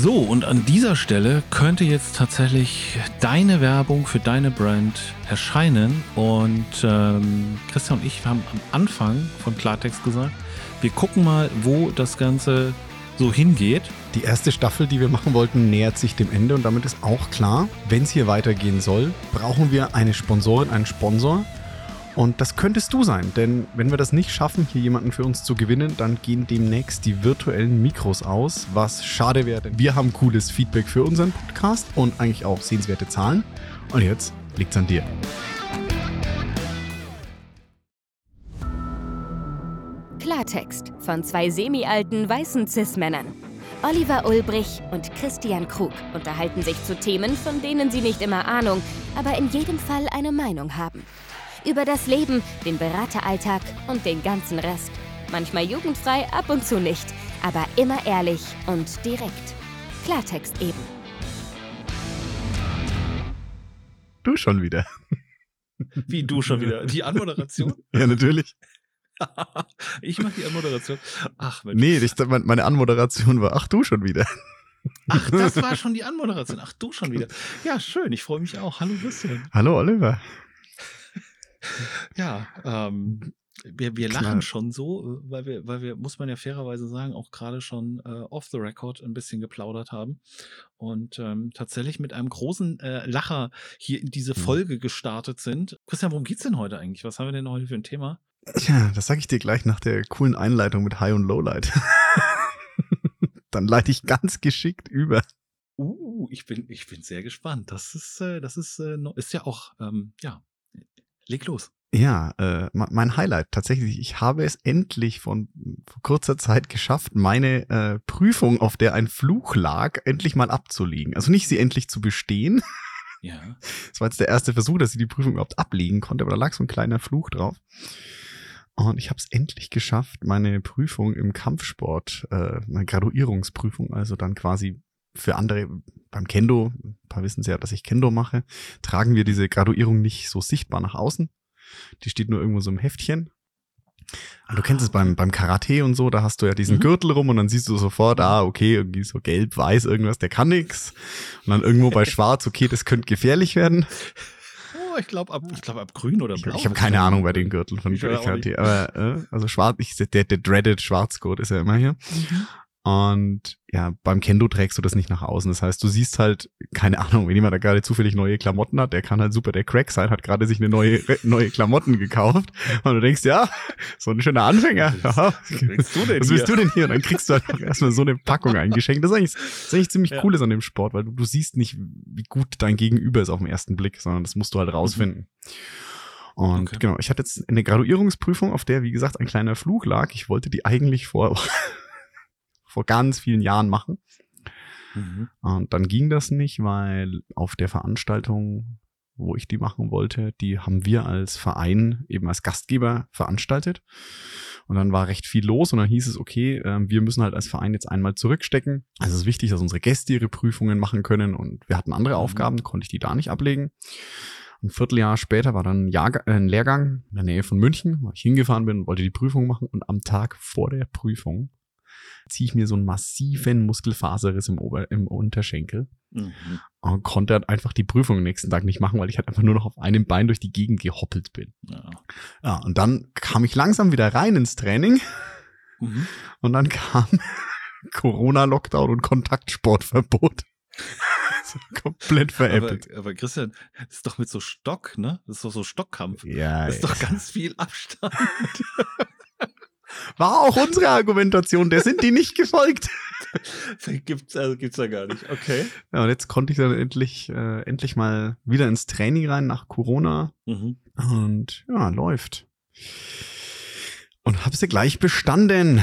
So, und an dieser Stelle könnte jetzt tatsächlich deine Werbung für deine Brand erscheinen. Und ähm, Christian und ich haben am Anfang von Klartext gesagt, wir gucken mal, wo das Ganze so hingeht. Die erste Staffel, die wir machen wollten, nähert sich dem Ende und damit ist auch klar, wenn es hier weitergehen soll, brauchen wir eine Sponsorin, einen Sponsor. Und das könntest du sein, denn wenn wir das nicht schaffen, hier jemanden für uns zu gewinnen, dann gehen demnächst die virtuellen Mikros aus, was schade wäre, denn wir haben cooles Feedback für unseren Podcast und eigentlich auch sehenswerte Zahlen. Und jetzt liegt's an dir. Klartext von zwei semi-alten weißen Cis-Männern. Oliver Ulbrich und Christian Krug unterhalten sich zu Themen, von denen sie nicht immer Ahnung, aber in jedem Fall eine Meinung haben. Über das Leben, den Berateralltag und den ganzen Rest. Manchmal jugendfrei, ab und zu nicht, aber immer ehrlich und direkt. Klartext eben. Du schon wieder. Wie du schon wieder? Die Anmoderation? ja, natürlich. ich mache die Anmoderation. Ach, Mensch. Nee, ich, meine Anmoderation war, ach du schon wieder. Ach, das war schon die Anmoderation. Ach, du schon wieder. Ja, schön. Ich freue mich auch. Hallo, Christian. Hallo, Oliver. Ja, ähm, wir, wir lachen schon so, weil wir, weil wir, muss man ja fairerweise sagen, auch gerade schon äh, off the record ein bisschen geplaudert haben und ähm, tatsächlich mit einem großen äh, Lacher hier in diese mhm. Folge gestartet sind. Christian, worum geht's denn heute eigentlich? Was haben wir denn heute für ein Thema? Tja, das sage ich dir gleich nach der coolen Einleitung mit High und Lowlight. Dann leite ich ganz geschickt über. Uh, ich bin, ich bin sehr gespannt. Das ist, äh, das ist, äh, ist ja auch, ähm, ja, leg los. Ja, äh, mein Highlight tatsächlich. Ich habe es endlich von vor kurzer Zeit geschafft, meine äh, Prüfung, auf der ein Fluch lag, endlich mal abzulegen. Also nicht sie endlich zu bestehen. Ja. Das war jetzt der erste Versuch, dass ich die Prüfung überhaupt ablegen konnte, aber da lag so ein kleiner Fluch drauf. Und ich habe es endlich geschafft, meine Prüfung im Kampfsport, äh, meine Graduierungsprüfung, also dann quasi für andere beim Kendo, ein paar wissen ja, dass ich Kendo mache, tragen wir diese Graduierung nicht so sichtbar nach außen. Die steht nur irgendwo so im Heftchen. Und du kennst es beim, beim Karate und so, da hast du ja diesen mhm. Gürtel rum und dann siehst du sofort, ah, okay, irgendwie so gelb, weiß, irgendwas, der kann nix. Und dann irgendwo bei schwarz, okay, das könnte gefährlich werden ich glaube ab, ich glaube ab grün oder blau. Ich, ich habe keine Ahnung bei den Gürteln von KT, aber äh, also schwarz, ich, der, der dreaded Schwarzgurt ist ja immer hier. Mhm. Und ja, beim Kendo trägst du das nicht nach außen. Das heißt, du siehst halt, keine Ahnung, wenn jemand da gerade zufällig neue Klamotten hat, der kann halt super der Crack sein, hat gerade sich eine neue, neue Klamotten gekauft. Und du denkst, ja, so ein schöner Anfänger. Was willst du denn, Was willst du denn hier? Und dann kriegst du halt auch erstmal so eine Packung eingeschenkt. Das ist eigentlich, das ist eigentlich ziemlich ja. cooles an dem Sport, weil du, du siehst nicht, wie gut dein Gegenüber ist auf den ersten Blick, sondern das musst du halt rausfinden. Mhm. Und okay. genau, ich hatte jetzt eine Graduierungsprüfung, auf der, wie gesagt, ein kleiner Fluch lag. Ich wollte die eigentlich vor vor ganz vielen Jahren machen. Mhm. Und dann ging das nicht, weil auf der Veranstaltung, wo ich die machen wollte, die haben wir als Verein eben als Gastgeber veranstaltet. Und dann war recht viel los und dann hieß es, okay, äh, wir müssen halt als Verein jetzt einmal zurückstecken. Also es ist wichtig, dass unsere Gäste ihre Prüfungen machen können und wir hatten andere mhm. Aufgaben, konnte ich die da nicht ablegen. Ein Vierteljahr später war dann ein, Jahrgang, äh, ein Lehrgang in der Nähe von München, wo ich hingefahren bin, wollte die Prüfung machen und am Tag vor der Prüfung ziehe ich mir so einen massiven Muskelfaserriss im, Ober im Unterschenkel. Mhm. Und konnte dann einfach die Prüfung am nächsten Tag nicht machen, weil ich halt einfach nur noch auf einem Bein durch die Gegend gehoppelt bin. Ja, ja und dann kam ich langsam wieder rein ins Training. Mhm. Und dann kam Corona-Lockdown und Kontaktsportverbot. komplett veräppelt. Aber, aber, Christian, das ist doch mit so Stock, ne? Das ist doch so Stockkampf. Ja. Das ist doch ganz viel Abstand. War auch unsere Argumentation, der sind die nicht gefolgt. gibt's also gibt's ja gar nicht. Okay. Ja, und jetzt konnte ich dann endlich äh, endlich mal wieder ins Training rein nach Corona mhm. und ja, läuft. Und habe sie gleich bestanden.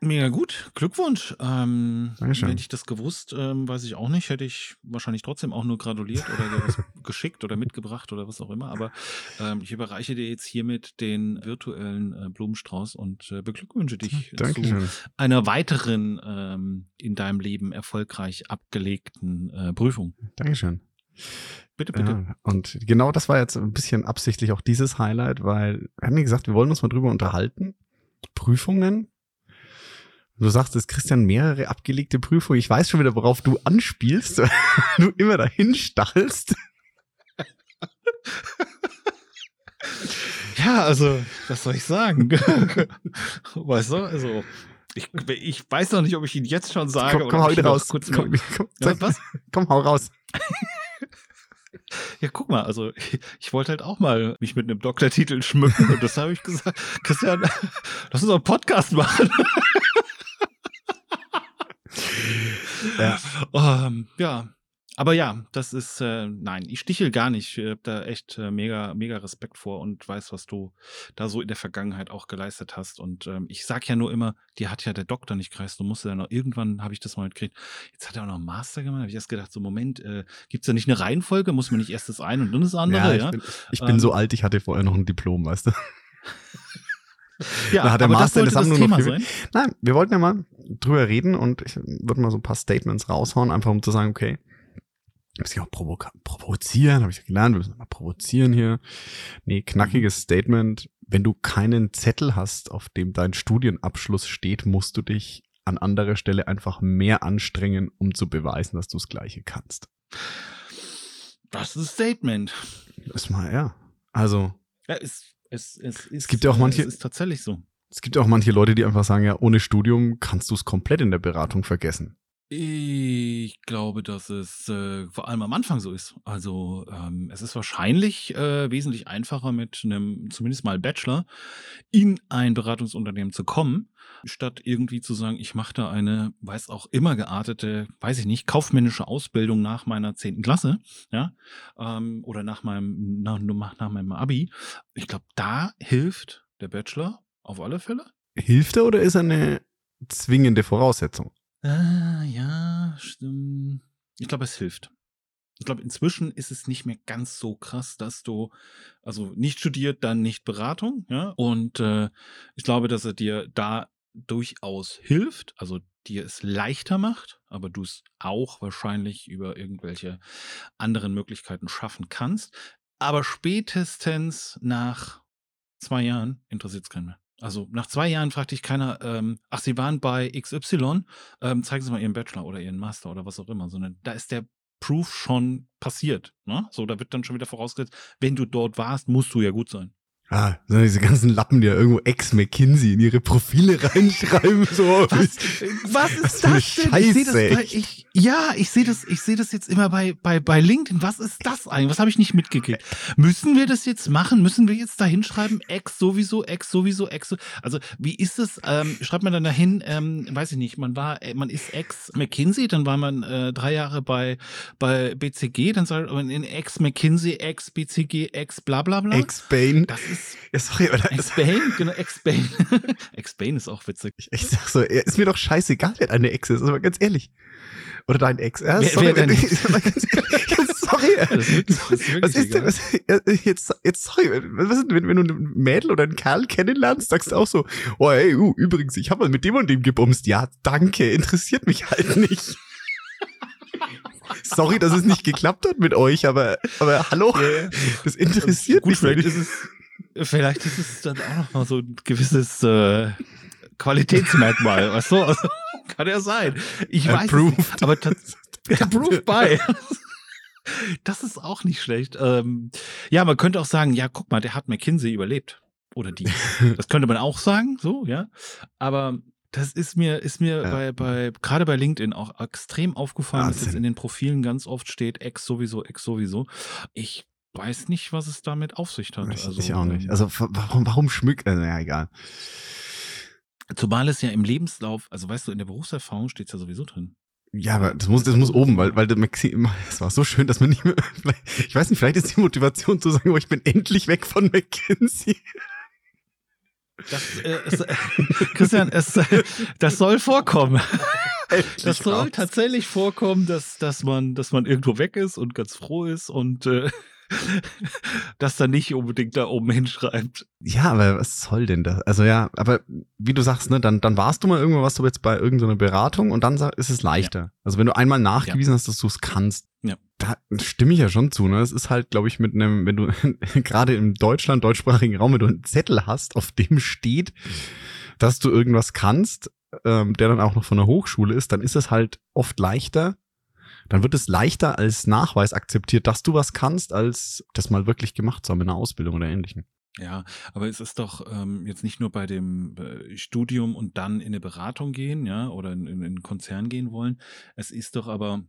Mega gut, Glückwunsch. Ähm, Dankeschön. Hätte ich das gewusst, ähm, weiß ich auch nicht. Hätte ich wahrscheinlich trotzdem auch nur gratuliert oder was geschickt oder mitgebracht oder was auch immer. Aber ähm, ich überreiche dir jetzt hiermit den virtuellen äh, Blumenstrauß und äh, beglückwünsche dich Dankeschön. zu einer weiteren ähm, in deinem Leben erfolgreich abgelegten äh, Prüfung. Dankeschön. Bitte, bitte. Ja, und genau das war jetzt ein bisschen absichtlich auch dieses Highlight, weil wir haben ja gesagt, wir wollen uns mal drüber unterhalten. Prüfungen Du sagst, es Christian mehrere abgelegte Prüfungen. Ich weiß schon wieder, worauf du anspielst. du immer dahin stachelst. ja, also, was soll ich sagen? weißt du, also, ich, ich weiß noch nicht, ob ich ihn jetzt schon sage. Komm, komm hau wieder raus. Kurz komm, komm, ja, was? komm, hau raus. Ja, guck mal, also ich, ich, wollte halt auch mal mich mit einem Doktortitel schmücken und das habe ich gesagt, Christian, lass uns einen Podcast machen. ja. Um, ja, aber ja, das ist, äh, nein, ich stichel gar nicht. Ich habe da echt äh, mega, mega Respekt vor und weiß, was du da so in der Vergangenheit auch geleistet hast. Und ähm, ich sag ja nur immer, dir hat ja der Doktor nicht gereist. Du musst ja noch, irgendwann habe ich das mal mitgekriegt. Jetzt hat er auch noch einen Master gemacht. Habe ich erst gedacht, so Moment, äh, gibt es da nicht eine Reihenfolge? Muss man nicht erst das eine und dann das andere? Ja, ich, ja? Bin, ich bin so ähm. alt, ich hatte vorher noch ein Diplom, weißt du. Ja, da hat der aber Master das das Thema sein. Nein, wir wollten ja mal drüber reden und ich würde mal so ein paar Statements raushauen, einfach um zu sagen, okay, muss ich auch provo provozieren, habe ich gelernt, wir müssen mal provozieren hier. Nee, knackiges Statement. Wenn du keinen Zettel hast, auf dem dein Studienabschluss steht, musst du dich an anderer Stelle einfach mehr anstrengen, um zu beweisen, dass du das Gleiche kannst. Das ist ein Statement. Das ist mal, ja. Also. Ja, es, es, es, es gibt ja auch manche. Es ist tatsächlich so. Es gibt ja auch manche Leute, die einfach sagen, ja, ohne Studium kannst du es komplett in der Beratung vergessen. Ich glaube, dass es äh, vor allem am Anfang so ist. Also ähm, es ist wahrscheinlich äh, wesentlich einfacher mit einem zumindest mal Bachelor in ein Beratungsunternehmen zu kommen, statt irgendwie zu sagen, ich mache da eine, weiß auch immer geartete, weiß ich nicht, kaufmännische Ausbildung nach meiner zehnten Klasse, ja, ähm, oder nach meinem nach, nach meinem Abi. Ich glaube, da hilft der Bachelor auf alle Fälle. Hilft er oder ist er eine zwingende Voraussetzung? Äh, ja, stimmt. Ich glaube, es hilft. Ich glaube, inzwischen ist es nicht mehr ganz so krass, dass du, also nicht studiert, dann nicht Beratung, ja. Und äh, ich glaube, dass er dir da durchaus hilft, also dir es leichter macht, aber du es auch wahrscheinlich über irgendwelche anderen Möglichkeiten schaffen kannst. Aber spätestens nach zwei Jahren interessiert es keinen mehr. Also nach zwei Jahren fragt dich keiner, ähm, ach, Sie waren bei XY, ähm, zeigen Sie mal Ihren Bachelor oder Ihren Master oder was auch immer, sondern da ist der Proof schon passiert. Ne? So, da wird dann schon wieder vorausgesetzt, wenn du dort warst, musst du ja gut sein. Ah, so diese ganzen Lappen, die ja irgendwo Ex-McKinsey in ihre Profile reinschreiben. So. Was, was ist das denn? Scheiße, ich das bei, ich, ja, ich sehe das, ich sehe das jetzt immer bei, bei, bei LinkedIn. Was ist das eigentlich? Was habe ich nicht mitgekriegt? Müssen wir das jetzt machen? Müssen wir jetzt da hinschreiben? Ex sowieso, Ex sowieso, Ex. So, also, wie ist es? Ähm, schreibt man dann dahin, ähm, weiß ich nicht, man war, äh, man ist Ex-McKinsey, dann war man äh, drei Jahre bei, bei BCG, dann soll man in Ex-McKinsey, Ex-BCG, Ex bla bla bla. Ex-Bain. Das ist ja, sorry, aber Ex-Bane, genau, Ex-Bane. Ex-Bane ist auch witzig. Ich, ich sag so, ist mir doch scheißegal, wer deine Ex ist, aber ganz ehrlich. Oder dein Ex. Ja, wer, sorry, wer sorry. Das ist wirklich, das ist was ist denn, was, jetzt, jetzt, sorry, was ist, wenn, wenn du ein Mädel oder einen Kerl kennenlernst, sagst du auch so, oh, ey, uh, übrigens, ich habe mal mit dem und dem gebumst. Ja, danke, interessiert mich halt nicht. Sorry, dass es nicht geklappt hat mit euch, aber, aber hallo, yeah. das interessiert Gut, mich. Vielleicht ist es Vielleicht ist es dann auch noch mal so ein gewisses äh, Qualitätsmerkmal, weißt du? Also, kann ja sein. Ich weiß Approved. Nicht, aber approved by. Das ist auch nicht schlecht. Ähm, ja, man könnte auch sagen, ja, guck mal, der hat McKinsey überlebt. Oder die. Das könnte man auch sagen, so, ja. Aber das ist mir, ist mir ja. bei, bei, gerade bei LinkedIn auch extrem aufgefallen, Wahnsinn. dass jetzt in den Profilen ganz oft steht, ex sowieso, ex sowieso. Ich weiß nicht, was es damit auf sich hat. Ich, also, ich auch nicht. Ähm, also warum, warum schmückt, also, ja, egal. Zumal es ja im Lebenslauf, also weißt du, in der Berufserfahrung steht es ja sowieso drin. Ja, aber das muss, das muss oben, weil, weil der Maxi, es war so schön, dass man nicht mehr, ich weiß nicht, vielleicht ist die Motivation zu sagen, oh, ich bin endlich weg von McKinsey. Das, äh, es, äh, Christian, es, äh, das soll vorkommen. Endlich das soll raus. tatsächlich vorkommen, dass, dass, man, dass man irgendwo weg ist und ganz froh ist und äh, das dann nicht unbedingt da oben hinschreibt. Ja, aber was soll denn das? Also ja, aber wie du sagst, ne, dann, dann warst du mal irgendwo, was du jetzt bei irgendeiner Beratung und dann ist es leichter. Ja. Also wenn du einmal nachgewiesen ja. hast, dass du es kannst, ja. da stimme ich ja schon zu. Ne? Es ist halt, glaube ich, mit einem, wenn du gerade im Deutschland, deutschsprachigen Raum, wenn du einen Zettel hast, auf dem steht, dass du irgendwas kannst, ähm, der dann auch noch von der Hochschule ist, dann ist es halt oft leichter, dann wird es leichter als Nachweis akzeptiert, dass du was kannst, als das mal wirklich gemacht zu haben in einer Ausbildung oder ähnlichem. Ja, aber es ist doch ähm, jetzt nicht nur bei dem äh, Studium und dann in eine Beratung gehen, ja, oder in, in, in einen Konzern gehen wollen. Es ist doch aber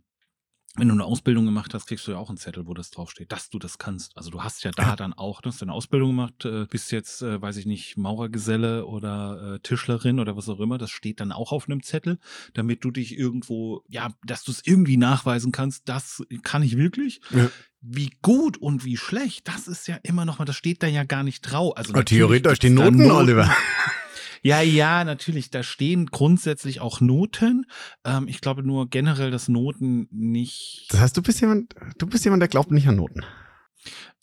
wenn du eine Ausbildung gemacht hast, kriegst du ja auch einen Zettel, wo das draufsteht, dass du das kannst. Also du hast ja da dann auch, du hast eine Ausbildung gemacht, äh, bist jetzt, äh, weiß ich nicht, Maurergeselle oder äh, Tischlerin oder was auch immer. Das steht dann auch auf einem Zettel, damit du dich irgendwo, ja, dass du es irgendwie nachweisen kannst, das kann ich wirklich. Ja. Wie gut und wie schlecht, das ist ja immer noch mal, das steht da ja gar nicht drauf. Also theoretisch stehen Noten, Noten, Oliver. Ja, ja, natürlich. Da stehen grundsätzlich auch Noten. Ähm, ich glaube nur generell, dass Noten nicht. Das heißt, du bist jemand, du bist jemand, der glaubt nicht an Noten.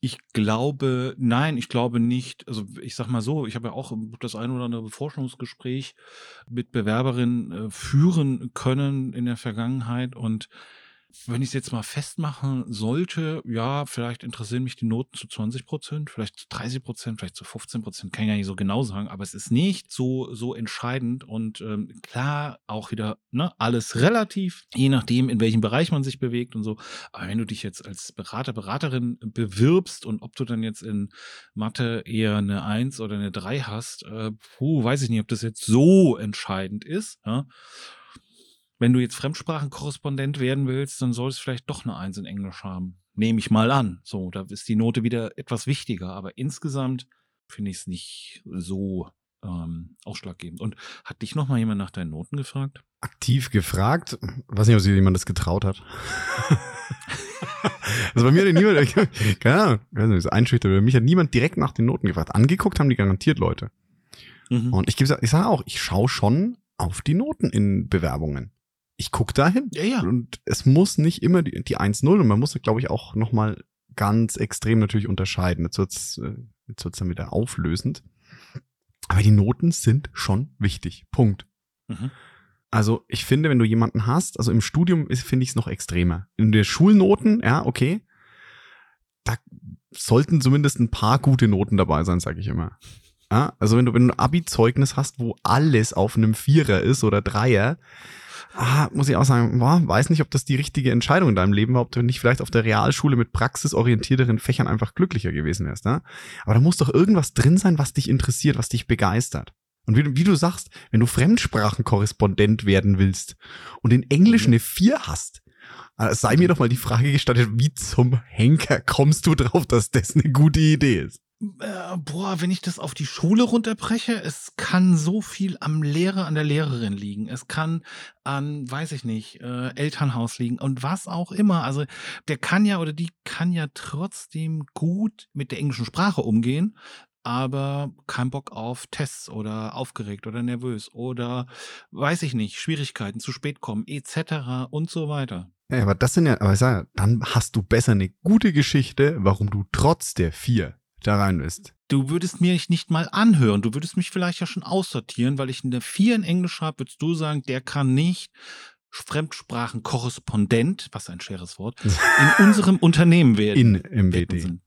Ich glaube, nein, ich glaube nicht. Also ich sag mal so, ich habe ja auch das ein oder andere Forschungsgespräch mit Bewerberinnen äh, führen können in der Vergangenheit und wenn ich es jetzt mal festmachen sollte, ja, vielleicht interessieren mich die Noten zu 20 Prozent, vielleicht zu 30 Prozent, vielleicht zu 15 Prozent, kann ich ja nicht so genau sagen, aber es ist nicht so, so entscheidend und ähm, klar, auch wieder, ne, alles relativ, je nachdem, in welchem Bereich man sich bewegt und so. Aber wenn du dich jetzt als Berater, Beraterin bewirbst und ob du dann jetzt in Mathe eher eine 1 oder eine 3 hast, äh, puh, weiß ich nicht, ob das jetzt so entscheidend ist, ja wenn du jetzt Fremdsprachenkorrespondent werden willst, dann solltest du vielleicht doch eine Eins in Englisch haben. Nehme ich mal an. So, da ist die Note wieder etwas wichtiger. Aber insgesamt finde ich es nicht so ähm, ausschlaggebend. Und hat dich noch mal jemand nach deinen Noten gefragt? Aktiv gefragt? Weiß nicht, ob sich jemand das getraut hat. also bei mir hat niemand, keine Ahnung, weiß nicht, einschüchtert, mich hat niemand direkt nach den Noten gefragt. Angeguckt haben die garantiert Leute. Mhm. Und ich, ich sage auch, ich schaue schon auf die Noten in Bewerbungen ich guck dahin. Ja, ja. Und es muss nicht immer die, die 1-0 und man muss, glaube ich, auch nochmal ganz extrem natürlich unterscheiden. Jetzt wird's, äh, jetzt wird's dann wieder auflösend. Aber die Noten sind schon wichtig. Punkt. Mhm. Also ich finde, wenn du jemanden hast, also im Studium finde ich es noch extremer. In der Schulnoten, ja, okay, da sollten zumindest ein paar gute Noten dabei sein, sage ich immer. Ja, also wenn du, wenn du ein Abi-Zeugnis hast, wo alles auf einem Vierer ist oder Dreier, ah, muss ich auch sagen, boah, weiß nicht, ob das die richtige Entscheidung in deinem Leben war, ob du nicht vielleicht auf der Realschule mit praxisorientierteren Fächern einfach glücklicher gewesen wärst. Ne? Aber da muss doch irgendwas drin sein, was dich interessiert, was dich begeistert. Und wie, wie du sagst, wenn du Fremdsprachenkorrespondent werden willst und in Englisch mhm. eine 4 hast, äh, sei mir doch mal die Frage gestattet, wie zum Henker kommst du drauf, dass das eine gute Idee ist? Äh, boah, wenn ich das auf die Schule runterbreche, es kann so viel am Lehrer, an der Lehrerin liegen. Es kann an, weiß ich nicht, äh, Elternhaus liegen und was auch immer. Also der kann ja oder die kann ja trotzdem gut mit der englischen Sprache umgehen, aber kein Bock auf Tests oder aufgeregt oder nervös oder weiß ich nicht, Schwierigkeiten, zu spät kommen, etc. und so weiter. Ja, aber das sind ja, aber ich sage, dann hast du besser eine gute Geschichte, warum du trotz der vier da rein bist. Du würdest mir nicht mal anhören. Du würdest mich vielleicht ja schon aussortieren, weil ich eine 4 in Englisch habe, würdest du sagen, der kann nicht Fremdsprachenkorrespondent, was ein schweres Wort, in unserem Unternehmen werden. In MWD.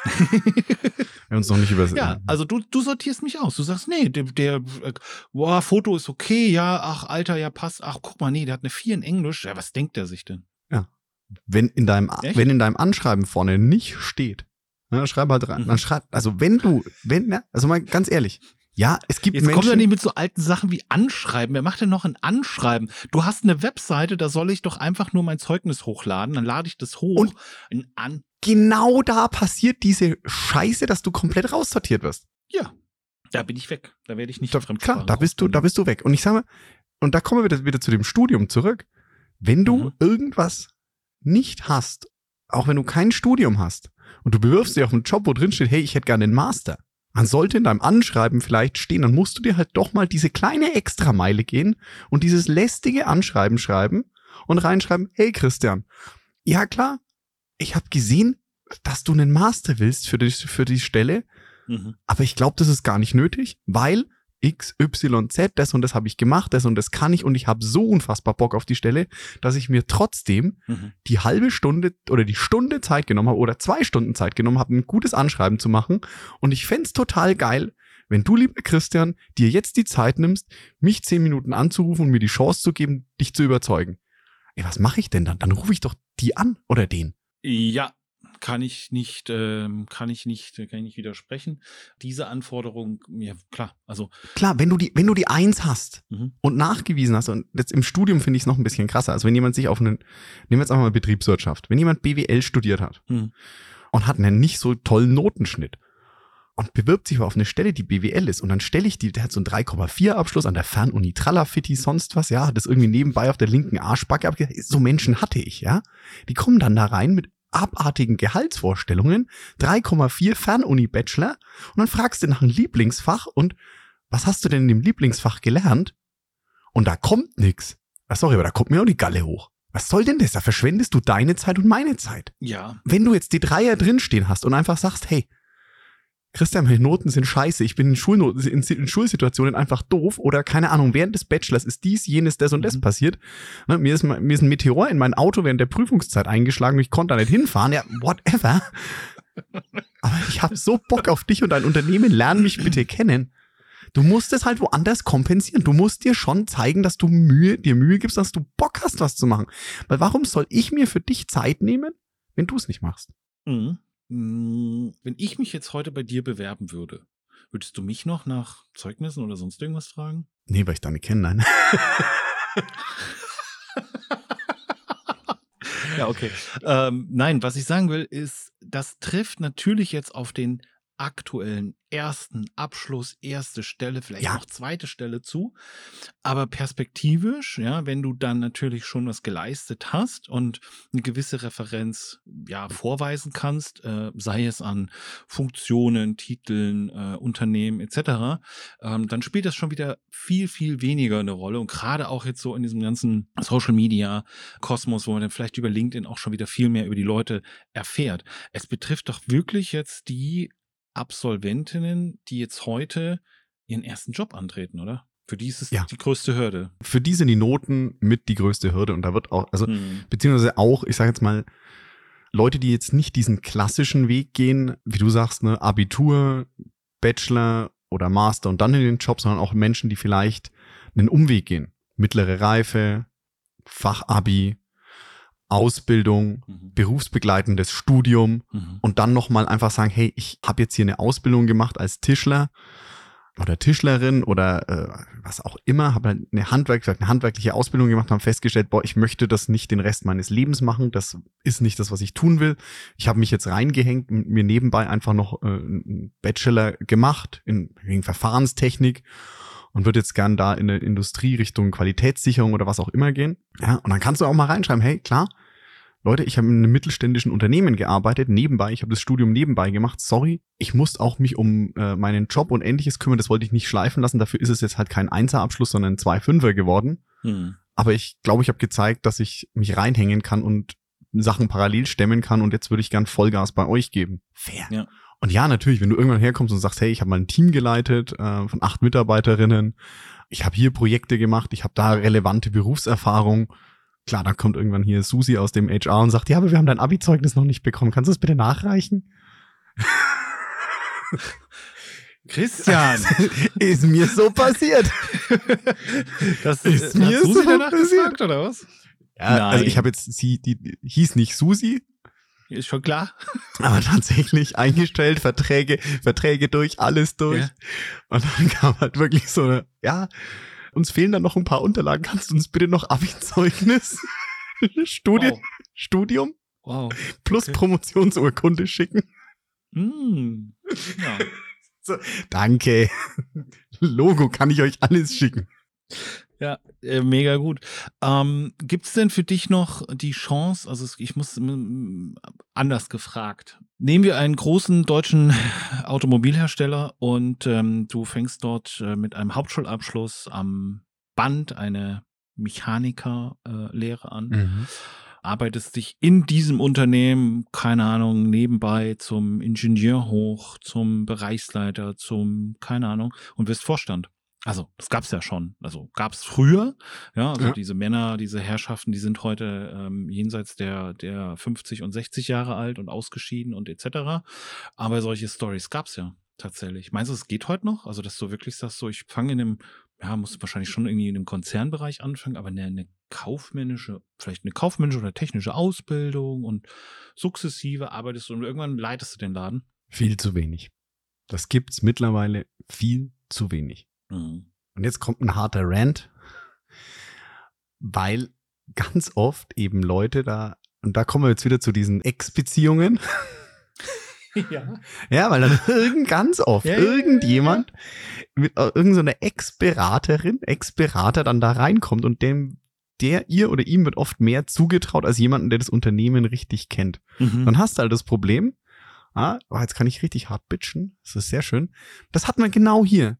Wir uns noch nicht übersehen. Ja, also du, du sortierst mich aus. Du sagst, nee, der, der äh, boah, Foto ist okay, ja, ach, Alter, ja, passt. Ach, guck mal, nee, der hat eine 4 in Englisch. Ja, was denkt der sich denn? Ja. Wenn in deinem, wenn in deinem Anschreiben vorne nicht steht, Ne, schreib halt rein. Mhm. Dann schreib, also wenn du, wenn, ne, also mal ganz ehrlich, ja, es gibt Jetzt Menschen. kommt er nicht mit so alten Sachen wie Anschreiben. Wer macht denn noch ein Anschreiben? Du hast eine Webseite, da soll ich doch einfach nur mein Zeugnis hochladen. Dann lade ich das hoch. Und an genau da passiert diese Scheiße, dass du komplett raussortiert wirst. Ja. Da bin ich weg. Da werde ich nicht da, Klar, da bist du, da bist du weg. Und ich sage mal, und da kommen wir wieder, wieder zu dem Studium zurück. Wenn du mhm. irgendwas nicht hast, auch wenn du kein Studium hast, und du bewirbst dich auf einen Job, wo drin steht, hey, ich hätte gerne einen Master. Man sollte in deinem Anschreiben vielleicht stehen, dann musst du dir halt doch mal diese kleine Extrameile gehen und dieses lästige Anschreiben schreiben und reinschreiben, hey Christian, ja klar, ich habe gesehen, dass du einen Master willst für die, für die Stelle, mhm. aber ich glaube, das ist gar nicht nötig, weil X, Y, Z, das und das habe ich gemacht, das und das kann ich und ich habe so unfassbar Bock auf die Stelle, dass ich mir trotzdem mhm. die halbe Stunde oder die Stunde Zeit genommen habe oder zwei Stunden Zeit genommen habe, ein gutes Anschreiben zu machen und ich fände total geil, wenn du, lieber Christian, dir jetzt die Zeit nimmst, mich zehn Minuten anzurufen und mir die Chance zu geben, dich zu überzeugen. Ey, was mache ich denn dann? Dann rufe ich doch die an oder den. Ja, kann ich nicht, ähm, kann ich nicht, kann ich nicht widersprechen. Diese Anforderung, ja klar, also klar, wenn du die, wenn du die Eins hast mhm. und nachgewiesen hast und jetzt im Studium finde ich es noch ein bisschen krasser. Also wenn jemand sich auf einen, nehmen wir jetzt einfach mal Betriebswirtschaft, wenn jemand BWL studiert hat mhm. und hat einen nicht so tollen Notenschnitt und bewirbt sich auf eine Stelle, die BWL ist. Und dann stelle ich die, der hat so einen 3,4 Abschluss an der Fernuni Tralafitti, sonst was, ja, hat das irgendwie nebenbei auf der linken Arschbacke abgegeben. So Menschen hatte ich, ja. Die kommen dann da rein mit abartigen Gehaltsvorstellungen, 3,4 Fernuni-Bachelor und dann fragst du nach einem Lieblingsfach und was hast du denn in dem Lieblingsfach gelernt? Und da kommt nix. Ah, sorry, aber da kommt mir auch die Galle hoch. Was soll denn das? Da verschwendest du deine Zeit und meine Zeit. Ja. Wenn du jetzt die Dreier drinstehen hast und einfach sagst, hey, Christian, meine Noten sind scheiße, ich bin in, Schulnoten, in, in, Schulsituationen einfach doof oder keine Ahnung, während des Bachelors ist dies, jenes, das und das mhm. passiert. Ne, mir, ist, mir ist ein Meteor in mein Auto während der Prüfungszeit eingeschlagen und ich konnte da nicht hinfahren. Ja, whatever. Aber ich habe so Bock auf dich und dein Unternehmen, lern mich bitte kennen. Du musst es halt woanders kompensieren. Du musst dir schon zeigen, dass du Mühe, dir Mühe gibst, dass du Bock hast, was zu machen. Weil warum soll ich mir für dich Zeit nehmen, wenn du es nicht machst? Mhm. Hm, wenn ich mich jetzt heute bei dir bewerben würde, würdest du mich noch nach Zeugnissen oder sonst irgendwas fragen? Nee, weil ich deine kenne, nein. ja, okay. Ähm, nein, was ich sagen will, ist, das trifft natürlich jetzt auf den aktuellen ersten Abschluss, erste Stelle, vielleicht ja. noch zweite Stelle zu. Aber perspektivisch, ja, wenn du dann natürlich schon was geleistet hast und eine gewisse Referenz ja vorweisen kannst, äh, sei es an Funktionen, Titeln, äh, Unternehmen etc., ähm, dann spielt das schon wieder viel, viel weniger eine Rolle. Und gerade auch jetzt so in diesem ganzen Social Media Kosmos, wo man dann vielleicht über LinkedIn auch schon wieder viel mehr über die Leute erfährt. Es betrifft doch wirklich jetzt die Absolventinnen, die jetzt heute ihren ersten Job antreten, oder? Für die ist es ja. die größte Hürde. Für die sind die Noten mit die größte Hürde und da wird auch, also hm. beziehungsweise auch, ich sage jetzt mal, Leute, die jetzt nicht diesen klassischen Weg gehen, wie du sagst, ne, Abitur, Bachelor oder Master und dann in den Job, sondern auch Menschen, die vielleicht einen Umweg gehen. Mittlere Reife, Fachabi, Ausbildung, mhm. berufsbegleitendes Studium mhm. und dann nochmal einfach sagen, hey, ich habe jetzt hier eine Ausbildung gemacht als Tischler oder Tischlerin oder äh, was auch immer, habe halt eine, Handwerk, eine handwerkliche Ausbildung gemacht, habe festgestellt, boah, ich möchte das nicht den Rest meines Lebens machen, das ist nicht das, was ich tun will. Ich habe mich jetzt reingehängt und mir nebenbei einfach noch äh, einen Bachelor gemacht in, in Verfahrenstechnik und würde jetzt gern da in eine Industrie Richtung Qualitätssicherung oder was auch immer gehen. Ja, und dann kannst du auch mal reinschreiben, hey, klar, Leute, ich habe in einem mittelständischen Unternehmen gearbeitet, nebenbei, ich habe das Studium nebenbei gemacht. Sorry, ich muss auch mich um äh, meinen Job und ähnliches kümmern, das wollte ich nicht schleifen lassen. Dafür ist es jetzt halt kein Einser-Abschluss, sondern ein Zwei-Fünfer geworden. Hm. Aber ich glaube, ich habe gezeigt, dass ich mich reinhängen kann und Sachen parallel stemmen kann und jetzt würde ich gern Vollgas bei euch geben. Fair. Ja. Und ja, natürlich, wenn du irgendwann herkommst und sagst, hey, ich habe mal ein Team geleitet äh, von acht Mitarbeiterinnen, ich habe hier Projekte gemacht, ich habe da relevante Berufserfahrung, Klar, dann kommt irgendwann hier Susi aus dem HR und sagt, ja, aber wir haben dein Abi-Zeugnis noch nicht bekommen. Kannst du es bitte nachreichen? Christian! ist mir so passiert. Das ist mir Susi so passiert. gefragt, oder was? Ja, Nein. also ich habe jetzt sie, die, die hieß nicht Susi. Ist schon klar. Aber tatsächlich eingestellt, Verträge, Verträge durch, alles durch. Ja. Und dann kam halt wirklich so eine, ja, uns fehlen dann noch ein paar Unterlagen. Kannst du uns bitte noch Abi-Zeugnis, Studien, wow. Studium wow. plus okay. Promotionsurkunde schicken? Mm. Ja. So, danke. Logo kann ich euch alles schicken. Ja, äh, mega gut. Ähm, Gibt es denn für dich noch die Chance, also ich muss anders gefragt, nehmen wir einen großen deutschen Automobilhersteller und ähm, du fängst dort äh, mit einem Hauptschulabschluss am Band eine Mechanikerlehre äh, an. Mhm arbeitest dich in diesem Unternehmen, keine Ahnung, nebenbei zum Ingenieur hoch, zum Bereichsleiter, zum, keine Ahnung, und wirst Vorstand. Also, das gab's ja schon. Also gab's früher. Ja, also ja. diese Männer, diese Herrschaften, die sind heute ähm, jenseits der, der 50 und 60 Jahre alt und ausgeschieden und etc. Aber solche Stories gab's ja. tatsächlich. Meinst du, es geht heute noch? Also, dass du wirklich sagst, so, ich fange in einem, ja, muss wahrscheinlich schon irgendwie in einem Konzernbereich anfangen, aber eine, eine kaufmännische, vielleicht eine kaufmännische oder technische Ausbildung und sukzessive arbeitest du und irgendwann leitest du den Laden? Viel zu wenig. Das gibt's mittlerweile viel zu wenig. Mhm. Und jetzt kommt ein harter Rant, weil ganz oft eben Leute da, und da kommen wir jetzt wieder zu diesen Ex-Beziehungen. Ja. ja, weil dann irgend, ganz oft ja, irgendjemand ja, ja, mit äh, irgendeiner so Ex-Beraterin, Ex-Berater dann da reinkommt und dem der ihr oder ihm wird oft mehr zugetraut als jemanden, der das Unternehmen richtig kennt. Mhm. Dann hast du halt das Problem, ah, oh, jetzt kann ich richtig hart bitchen, das ist sehr schön. Das hat man genau hier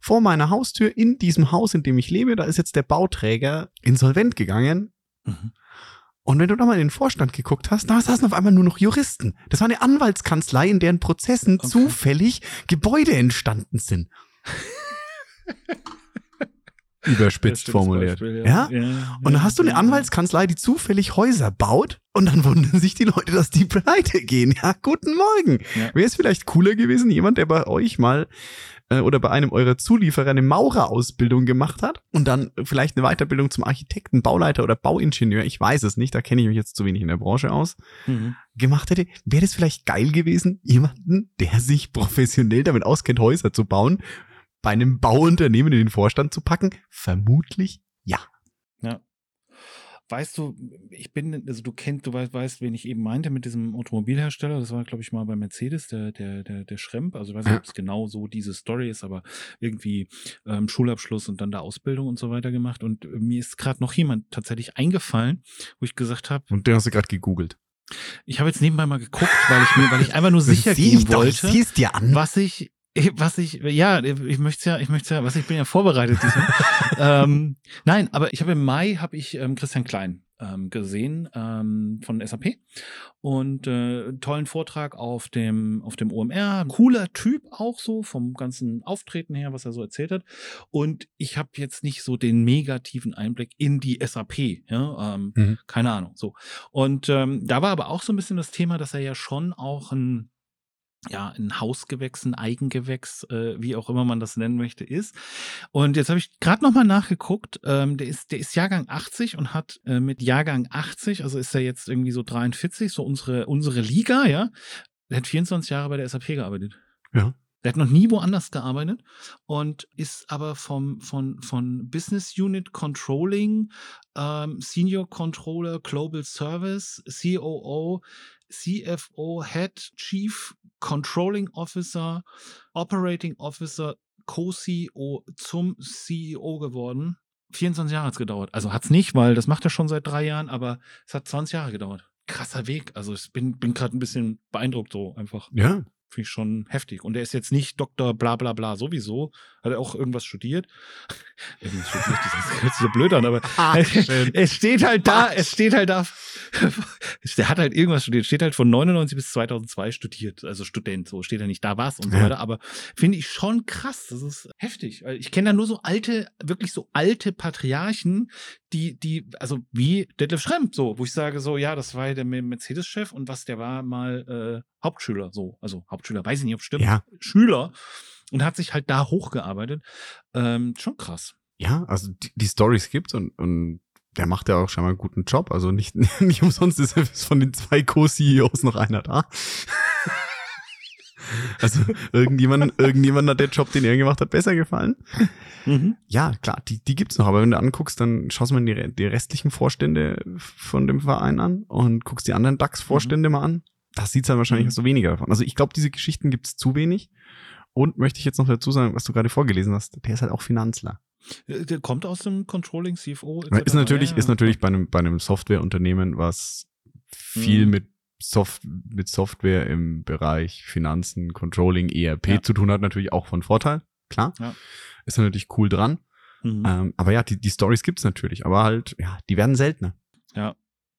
vor meiner Haustür in diesem Haus, in dem ich lebe, da ist jetzt der Bauträger insolvent gegangen. Mhm. Und wenn du da mal in den Vorstand geguckt hast, da saßen auf einmal nur noch Juristen. Das war eine Anwaltskanzlei, in deren Prozessen okay. zufällig Gebäude entstanden sind. Überspitzt formuliert. Beispiel, ja. Ja? ja? Und dann hast du eine Anwaltskanzlei, die zufällig Häuser baut und dann wundern sich die Leute, dass die pleite gehen. Ja, guten Morgen. Wäre es vielleicht cooler gewesen, jemand, der bei euch mal äh, oder bei einem eurer Zulieferer eine Maurerausbildung gemacht hat und dann vielleicht eine Weiterbildung zum Architekten, Bauleiter oder Bauingenieur, ich weiß es nicht, da kenne ich mich jetzt zu wenig in der Branche aus, mhm. gemacht hätte, wäre das vielleicht geil gewesen, jemanden, der sich professionell damit auskennt, Häuser zu bauen, bei einem Bauunternehmen in den Vorstand zu packen? Vermutlich ja. Ja. Weißt du, ich bin, also du kennst, du weißt, weißt, wen ich eben meinte mit diesem Automobilhersteller. Das war, glaube ich, mal bei Mercedes, der, der, der, der Schremp. Also ich weiß nicht, ob es genau so diese Story ist, aber irgendwie ähm, Schulabschluss und dann da Ausbildung und so weiter gemacht. Und äh, mir ist gerade noch jemand tatsächlich eingefallen, wo ich gesagt habe. Und der hast du gerade gegoogelt. Ich habe jetzt nebenbei mal geguckt, weil ich mir, weil ich einfach nur sicher gehen wollte, was ich was ich, ja, ich möchte ja, ich möchte ja, was ich bin ja vorbereitet ähm, nein, aber ich habe im Mai habe ich ähm, Christian Klein ähm, gesehen ähm, von SAP und äh, tollen Vortrag auf dem auf dem OMR, cooler Typ auch so vom ganzen Auftreten her, was er so erzählt hat. Und ich habe jetzt nicht so den negativen Einblick in die SAP, ja, ähm, mhm. keine Ahnung, so. Und ähm, da war aber auch so ein bisschen das Thema, dass er ja schon auch ein ja, ein Hausgewächs, ein Eigengewächs, äh, wie auch immer man das nennen möchte, ist. Und jetzt habe ich gerade nochmal nachgeguckt, ähm, der, ist, der ist Jahrgang 80 und hat äh, mit Jahrgang 80, also ist er jetzt irgendwie so 43, so unsere, unsere Liga, ja, der hat 24 Jahre bei der SAP gearbeitet. Ja. Der hat noch nie woanders gearbeitet und ist aber vom, von, von Business Unit Controlling, ähm, Senior Controller, Global Service, COO, CFO, Head, Chief Controlling Officer, Operating Officer, Co-CEO zum CEO geworden. 24 Jahre hat es gedauert. Also hat es nicht, weil das macht er schon seit drei Jahren, aber es hat 20 Jahre gedauert. Krasser Weg. Also ich bin, bin gerade ein bisschen beeindruckt so einfach. Ja. Finde ich schon heftig. Und er ist jetzt nicht Doktor bla bla bla sowieso. Hat er auch irgendwas studiert. irgendwas studiert, das hört sich so blöd an, aber ah, es steht halt da, es steht halt da. der hat halt irgendwas studiert. Steht halt von 99 bis 2002 studiert. Also Student, so steht er nicht da was und so weiter. Aber finde ich schon krass. Das ist heftig. Ich kenne da nur so alte, wirklich so alte Patriarchen, die, die, also wie Detlef Schremp, so, wo ich sage so, ja, das war ja der Mercedes-Chef und was, der war mal äh, Hauptschüler, so, also Hauptschüler, weiß ich nicht, ob stimmt, ja. Schüler und hat sich halt da hochgearbeitet. Ähm, schon krass. Ja, also die, die Stories gibt's und, und der macht ja auch schon mal einen guten Job. Also nicht, nicht umsonst ist von den zwei Co-CEOs noch einer da. Also irgendjemand, irgendjemand hat der Job, den er gemacht hat, besser gefallen. Mhm. Ja, klar, die, die gibt's noch. Aber wenn du anguckst, dann schaust du mal die, die restlichen Vorstände von dem Verein an und guckst die anderen DAX-Vorstände mhm. mal an. Das sieht's dann wahrscheinlich mhm. so weniger davon. Also ich glaube, diese Geschichten gibt's zu wenig. Und möchte ich jetzt noch dazu sagen, was du gerade vorgelesen hast, der ist halt auch Finanzler. Äh, der kommt aus dem Controlling, CFO. Ist natürlich, ja, ja. ist natürlich bei einem, bei einem Softwareunternehmen, was viel mhm. mit Soft mit Software im Bereich Finanzen, Controlling, ERP ja. zu tun hat, natürlich auch von Vorteil. Klar. Ja. Ist natürlich cool dran. Mhm. Ähm, aber ja, die, die Stories gibt's natürlich, aber halt, ja, die werden seltener. Ja,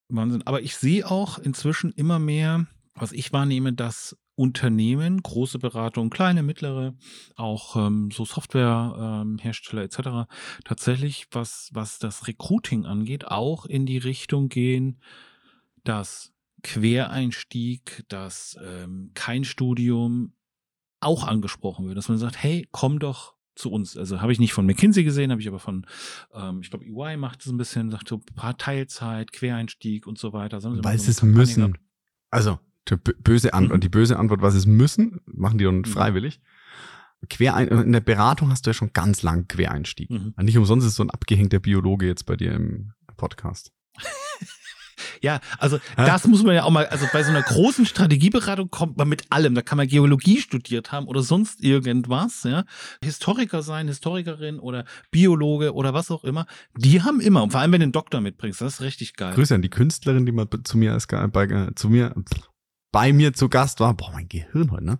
Wahnsinn. Aber ich sehe auch inzwischen immer mehr, was ich wahrnehme, dass Unternehmen, große Beratung, kleine, mittlere, auch ähm, so Softwarehersteller ähm, etc. tatsächlich, was, was das Recruiting angeht, auch in die Richtung gehen, dass Quereinstieg, dass ähm, kein Studium auch angesprochen wird, dass man sagt, hey, komm doch zu uns. Also habe ich nicht von McKinsey gesehen, habe ich aber von, ähm, ich glaube, EY macht es ein bisschen, sagt so ein paar Teilzeit, Quereinstieg und so weiter. Weil sie es müssen. Also, die böse Antwort, mhm. die böse Antwort, was es müssen, machen die dann mhm. freiwillig. Querein in der Beratung hast du ja schon ganz lang Quereinstieg. Mhm. Nicht umsonst ist so ein abgehängter Biologe jetzt bei dir im Podcast. Ja, also Hä? das muss man ja auch mal, also bei so einer großen Strategieberatung kommt man mit allem. Da kann man Geologie studiert haben oder sonst irgendwas, ja. Historiker sein, Historikerin oder Biologe oder was auch immer. Die haben immer, und vor allem wenn du einen Doktor mitbringst, das ist richtig geil. Grüße an die Künstlerin, die mal zu mir als, bei, äh, zu mir, bei mir zu Gast war. Boah, mein Gehirn heute, ne?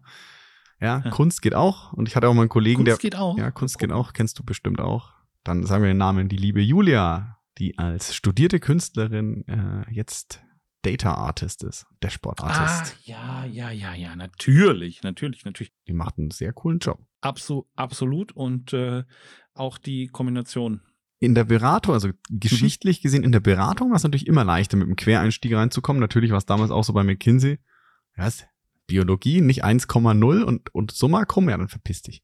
Ja, ja, Kunst geht auch. Und ich hatte auch mal einen Kollegen, Kunst der. Kunst geht auch. Ja, Kunst geht auch. Kennst du bestimmt auch. Dann sagen wir den Namen, die liebe Julia die als studierte Künstlerin äh, jetzt Data Artist ist, Dashboard Artist. Ah, ja, ja, ja, ja, natürlich, natürlich, natürlich. Die macht einen sehr coolen Job. Absol absolut und äh, auch die Kombination. In der Beratung, also geschichtlich mhm. gesehen, in der Beratung war es natürlich immer leichter, mit einem Quereinstieg reinzukommen. Natürlich war es damals auch so bei McKinsey. Was? Biologie, nicht 1,0 und, und Summa kommen, ja, dann verpiss dich.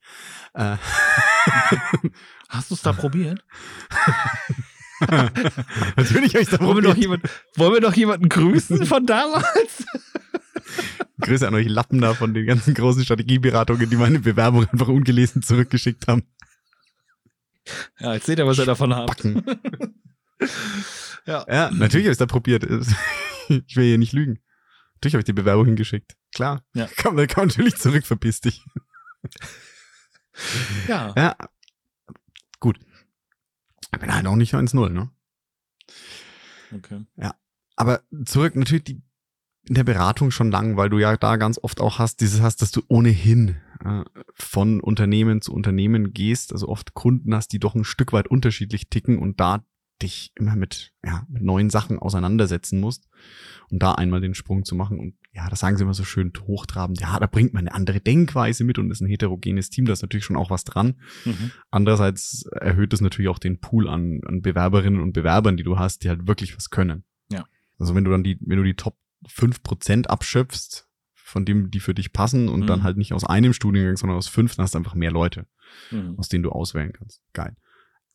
Äh. Hast du es da probiert? Natürlich habe ich da wollen wir, noch jemand, wollen wir noch jemanden grüßen von damals? Grüße an euch Lappen da von den ganzen großen Strategieberatungen, die meine Bewerbung einfach ungelesen zurückgeschickt haben. Ja, jetzt seht ihr, was ihr davon habt. ja. ja, natürlich habe ich da probiert. Ich will hier nicht lügen. Natürlich habe ich die Bewerbung hingeschickt. Klar. Ja. Komm, dann komm natürlich zurück, verpiss dich. Ja. Ja. Bin halt auch nicht 1-0, ne? Okay. Ja. Aber zurück natürlich die, in der Beratung schon lang, weil du ja da ganz oft auch hast, dieses hast, dass du ohnehin äh, von Unternehmen zu Unternehmen gehst, also oft Kunden hast, die doch ein Stück weit unterschiedlich ticken und da dich immer mit, ja, mit neuen Sachen auseinandersetzen musst und da einmal den Sprung zu machen. Und ja, das sagen sie immer so schön hochtrabend. Ja, da bringt man eine andere Denkweise mit und ist ein heterogenes Team. Da ist natürlich schon auch was dran. Mhm. Andererseits erhöht es natürlich auch den Pool an, an Bewerberinnen und Bewerbern, die du hast, die halt wirklich was können. Ja. Also wenn du dann die, wenn du die Top fünf Prozent abschöpfst, von dem, die für dich passen und mhm. dann halt nicht aus einem Studiengang, sondern aus fünf, dann hast du einfach mehr Leute, mhm. aus denen du auswählen kannst. Geil.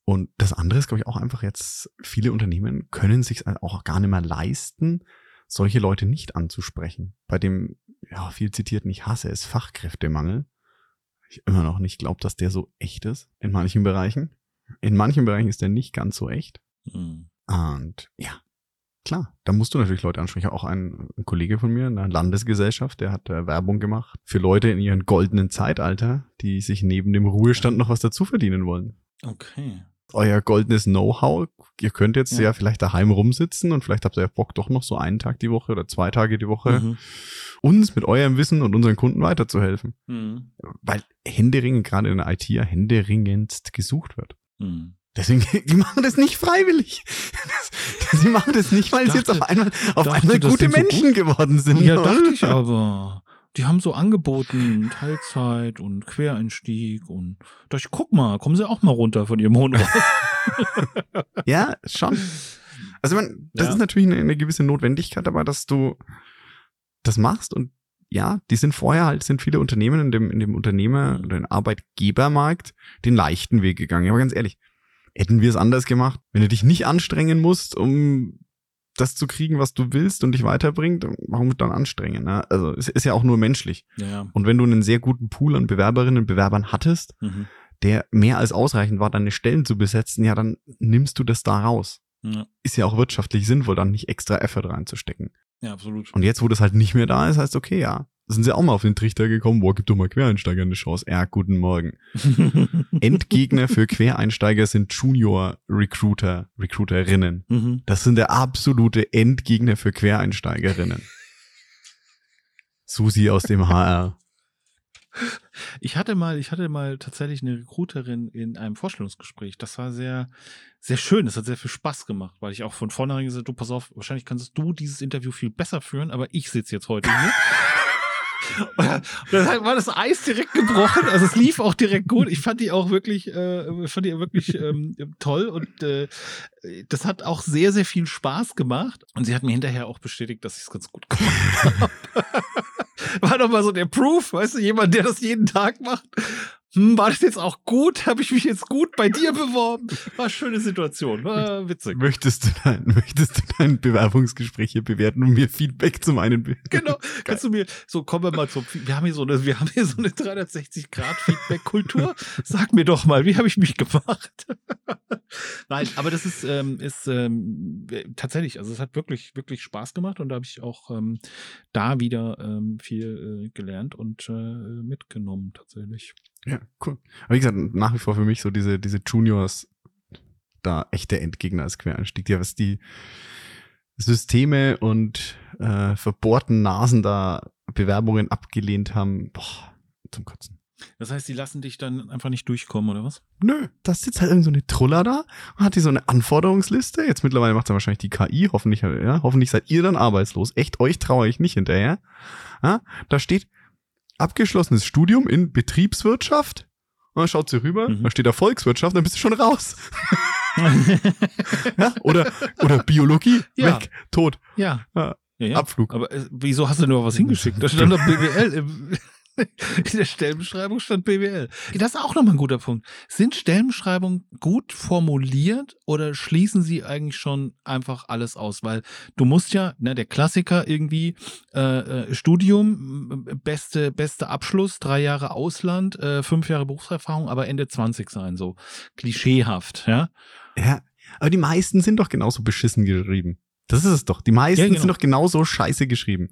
Und das andere ist, glaube ich, auch einfach jetzt, viele Unternehmen können sich auch gar nicht mehr leisten, solche Leute nicht anzusprechen. Bei dem, ja, viel zitierten, ich hasse es, Fachkräftemangel. Ich immer noch nicht glaube, dass der so echt ist in manchen Bereichen. In manchen Bereichen ist der nicht ganz so echt. Mhm. Und ja, klar, da musst du natürlich Leute ansprechen. Auch ein, ein Kollege von mir in der Landesgesellschaft, der hat äh, Werbung gemacht für Leute in ihrem goldenen Zeitalter, die sich neben dem Ruhestand noch was dazu verdienen wollen. Okay euer goldenes Know-how. Ihr könnt jetzt ja. ja. vielleicht daheim rumsitzen und vielleicht habt ihr ja Bock, doch noch so einen Tag die Woche oder zwei Tage die Woche mhm. uns mit eurem Wissen und unseren Kunden weiterzuhelfen. Mhm. Weil Händeringen gerade in der IT ja händeringendst gesucht wird. Mhm. Deswegen, die machen das nicht freiwillig. Das, die machen das nicht, weil dachte, sie jetzt auf einmal, auf einmal gute Menschen so gut? geworden sind. Ja, dachte ich aber die haben so angeboten, Teilzeit und Quereinstieg und da ich guck mal, kommen sie auch mal runter von ihrem hohen Ja, schon. Also man, das ja. ist natürlich eine, eine, gewisse Notwendigkeit, aber dass du das machst und ja, die sind vorher halt, sind viele Unternehmen in dem, in dem Unternehmer- mhm. oder Arbeitgebermarkt den leichten Weg gegangen. Aber ganz ehrlich, hätten wir es anders gemacht, wenn du dich nicht anstrengen musst, um das zu kriegen, was du willst und dich weiterbringt, warum dann anstrengen? Ne? Also es ist ja auch nur menschlich. Ja. Und wenn du einen sehr guten Pool an Bewerberinnen und Bewerbern hattest, mhm. der mehr als ausreichend war, deine Stellen zu besetzen, ja, dann nimmst du das da raus. Ja. Ist ja auch wirtschaftlich sinnvoll, dann nicht extra Effort reinzustecken. Ja, absolut. Und jetzt, wo das halt nicht mehr da ist, heißt okay, ja, sind sie auch mal auf den Trichter gekommen, boah, gib doch mal Quereinsteiger eine Chance. Ja, guten Morgen. Endgegner für Quereinsteiger sind Junior-Recruiter, Recruiterinnen. Mhm. Das sind der absolute Endgegner für Quereinsteigerinnen. Susi aus dem HR. Ich hatte mal, ich hatte mal tatsächlich eine Recruiterin in einem Vorstellungsgespräch. Das war sehr, sehr schön. Das hat sehr viel Spaß gemacht, weil ich auch von vornherein gesagt, du pass auf, wahrscheinlich kannst du dieses Interview viel besser führen, aber ich sitze jetzt heute hier. Und dann war das Eis direkt gebrochen. Also es lief auch direkt gut. Ich fand die auch wirklich, äh, fand die wirklich ähm, toll und äh, das hat auch sehr, sehr viel Spaß gemacht. Und sie hat mir hinterher auch bestätigt, dass ich es ganz gut gemacht habe. war doch mal so der Proof, weißt du, jemand, der das jeden Tag macht hm, war das jetzt auch gut? Habe ich mich jetzt gut bei dir beworben? War eine schöne Situation, war witzig. Möchtest du dein, möchtest du dein Bewerbungsgespräch hier bewerten und mir Feedback zum einen Genau, kannst du mir, so kommen wir mal zum, wir haben hier so eine, wir haben hier so eine 360 Grad Feedback-Kultur. Sag mir doch mal, wie habe ich mich gemacht? Nein, aber das ist, ähm, ist ähm, tatsächlich, also es hat wirklich, wirklich Spaß gemacht und da habe ich auch ähm, da wieder ähm, viel äh, gelernt und äh, mitgenommen tatsächlich. Ja, cool. Aber wie gesagt, nach wie vor für mich so diese, diese Juniors da echte Endgegner als Quereinstieg. Ja, was die Systeme und äh, verbohrten Nasen da Bewerbungen abgelehnt haben, boah, zum Kotzen. Das heißt, die lassen dich dann einfach nicht durchkommen, oder was? Nö, da sitzt halt irgend so eine Truller da und hat die so eine Anforderungsliste. Jetzt mittlerweile macht es wahrscheinlich die KI, hoffentlich, ja, hoffentlich seid ihr dann arbeitslos. Echt, euch traue ich nicht hinterher. Ja, da steht, abgeschlossenes Studium in Betriebswirtschaft. Und dann schaut sie rüber, mhm. da steht da Volkswirtschaft, dann bist du schon raus. ja? oder, oder Biologie, ja. weg, tot. Ja. ja. Abflug. Aber äh, wieso hast du nur was hingeschickt? Da stand doch BWL In der Stellenbeschreibung stand BWL. Das ist auch nochmal ein guter Punkt. Sind Stellenbeschreibungen gut formuliert oder schließen sie eigentlich schon einfach alles aus? Weil du musst ja, ne, der Klassiker irgendwie, äh, äh Studium, beste, beste Abschluss, drei Jahre Ausland, äh, fünf Jahre Berufserfahrung, aber Ende 20 sein, so klischeehaft, ja? Ja, aber die meisten sind doch genauso beschissen geschrieben. Das ist es doch. Die meisten ja, genau. sind doch genauso scheiße geschrieben.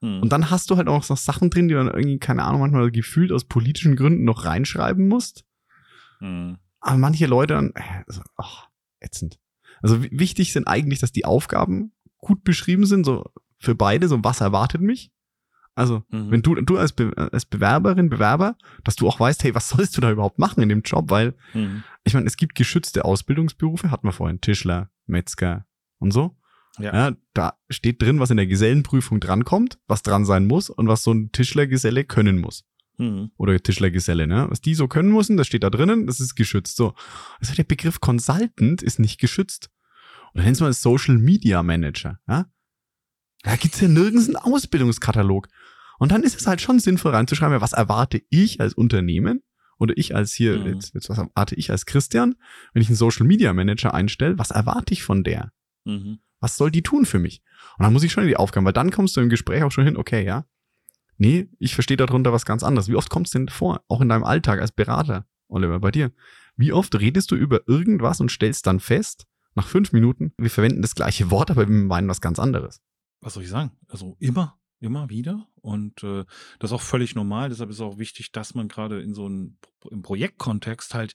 Hm. Und dann hast du halt auch noch Sachen drin, die dann irgendwie, keine Ahnung, manchmal gefühlt aus politischen Gründen noch reinschreiben musst. Hm. Aber manche Leute dann, äh, also, ach, ätzend. Also wichtig sind eigentlich, dass die Aufgaben gut beschrieben sind, so für beide, so was erwartet mich. Also, mhm. wenn du, du als, Be als Bewerberin, Bewerber, dass du auch weißt, hey, was sollst du da überhaupt machen in dem Job? Weil, mhm. ich meine, es gibt geschützte Ausbildungsberufe, hatten wir vorhin, Tischler, Metzger und so. Ja. ja. Da steht drin, was in der Gesellenprüfung drankommt, was dran sein muss und was so ein Tischlergeselle können muss. Mhm. Oder Tischlergeselle, ne? Was die so können müssen, das steht da drinnen, das ist geschützt. So. Also der Begriff Consultant ist nicht geschützt. Oder nennst mal Social Media Manager, ja? Da gibt's ja nirgends einen Ausbildungskatalog. Und dann ist es halt schon sinnvoll reinzuschreiben, was erwarte ich als Unternehmen oder ich als hier, mhm. jetzt, jetzt was erwarte ich als Christian, wenn ich einen Social Media Manager einstelle, was erwarte ich von der? Mhm. Was soll die tun für mich? Und dann muss ich schon in die Aufgaben, weil dann kommst du im Gespräch auch schon hin, okay, ja. Nee, ich verstehe darunter was ganz anderes. Wie oft kommst du denn vor, auch in deinem Alltag als Berater, Oliver, bei dir? Wie oft redest du über irgendwas und stellst dann fest, nach fünf Minuten, wir verwenden das gleiche Wort, aber wir meinen was ganz anderes? Was soll ich sagen? Also immer immer wieder und äh, das ist auch völlig normal. Deshalb ist es auch wichtig, dass man gerade in so einem im Projektkontext halt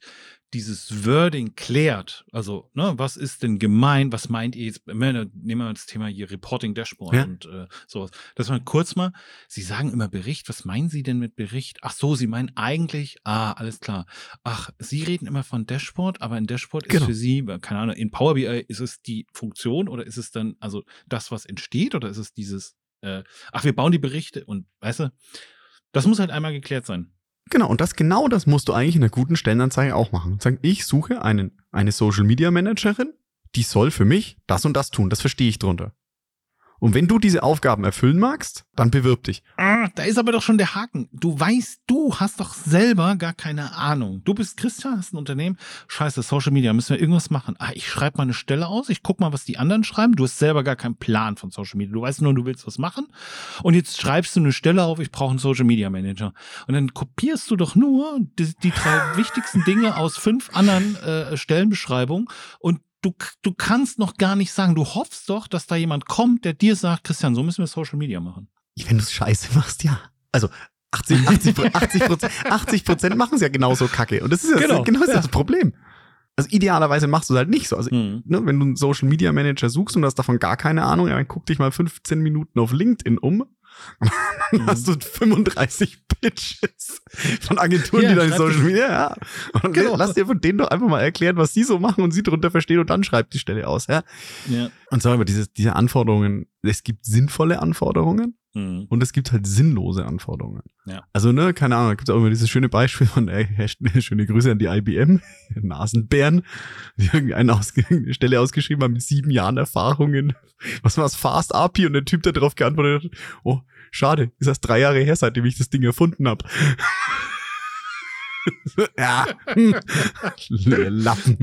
dieses Wording klärt. Also, ne, was ist denn gemeint? Was meint ihr jetzt? Nehmen wir das Thema hier Reporting Dashboard ja. und äh, sowas. Dass man kurz mal, Sie sagen immer Bericht. Was meinen Sie denn mit Bericht? Ach so, Sie meinen eigentlich, ah, alles klar. Ach, Sie reden immer von Dashboard, aber ein Dashboard genau. ist für Sie, keine Ahnung, in Power BI ist es die Funktion oder ist es dann also das, was entsteht oder ist es dieses äh, ach, wir bauen die Berichte und weißt du, das muss halt einmal geklärt sein. Genau, und das genau das musst du eigentlich in einer guten Stellenanzeige auch machen. Sagen, ich suche einen, eine Social Media Managerin, die soll für mich das und das tun. Das verstehe ich drunter. Und wenn du diese Aufgaben erfüllen magst, dann bewirb dich. Ah, da ist aber doch schon der Haken. Du weißt, du hast doch selber gar keine Ahnung. Du bist Christian, hast ein Unternehmen. Scheiße, Social Media, müssen wir irgendwas machen. Ah, ich schreibe mal eine Stelle aus, ich guck mal, was die anderen schreiben. Du hast selber gar keinen Plan von Social Media. Du weißt nur, du willst was machen. Und jetzt schreibst du eine Stelle auf, ich brauche einen Social Media Manager. Und dann kopierst du doch nur die, die drei wichtigsten Dinge aus fünf anderen äh, Stellenbeschreibungen und du, du kannst noch gar nicht sagen, du hoffst doch, dass da jemand kommt, der dir sagt, Christian, so müssen wir Social Media machen. Wenn du es scheiße machst, ja. Also 80, 80, 80 Prozent 80 Prozent machen es ja genauso kacke. Und das ist ja genau, genau das, ja. das Problem. Also idealerweise machst du es halt nicht so. Also, hm. ne, wenn du einen Social Media Manager suchst und hast davon gar keine Ahnung, ja, dann guck dich mal 15 Minuten auf LinkedIn um dann mhm. hast du 35 Pitches von Agenturen, ja, die dann Social Media, ja. Und genau. lass dir von denen doch einfach mal erklären, was sie so machen und sie darunter verstehen und dann schreibt die Stelle aus, ja. ja. Und sag mal, diese, diese Anforderungen, es gibt sinnvolle Anforderungen mhm. und es gibt halt sinnlose Anforderungen. Ja. Also, ne, keine Ahnung, da gibt es auch immer dieses schöne Beispiel von, ey, schöne Grüße an die IBM, Nasenbären, die irgendwie eine, Aus eine Stelle ausgeschrieben haben mit sieben Jahren Erfahrungen. Was war das? Fast API und der Typ, der darauf geantwortet hat, oh, schade, ist erst drei Jahre her, seitdem ich das Ding erfunden habe. ja. Lappen.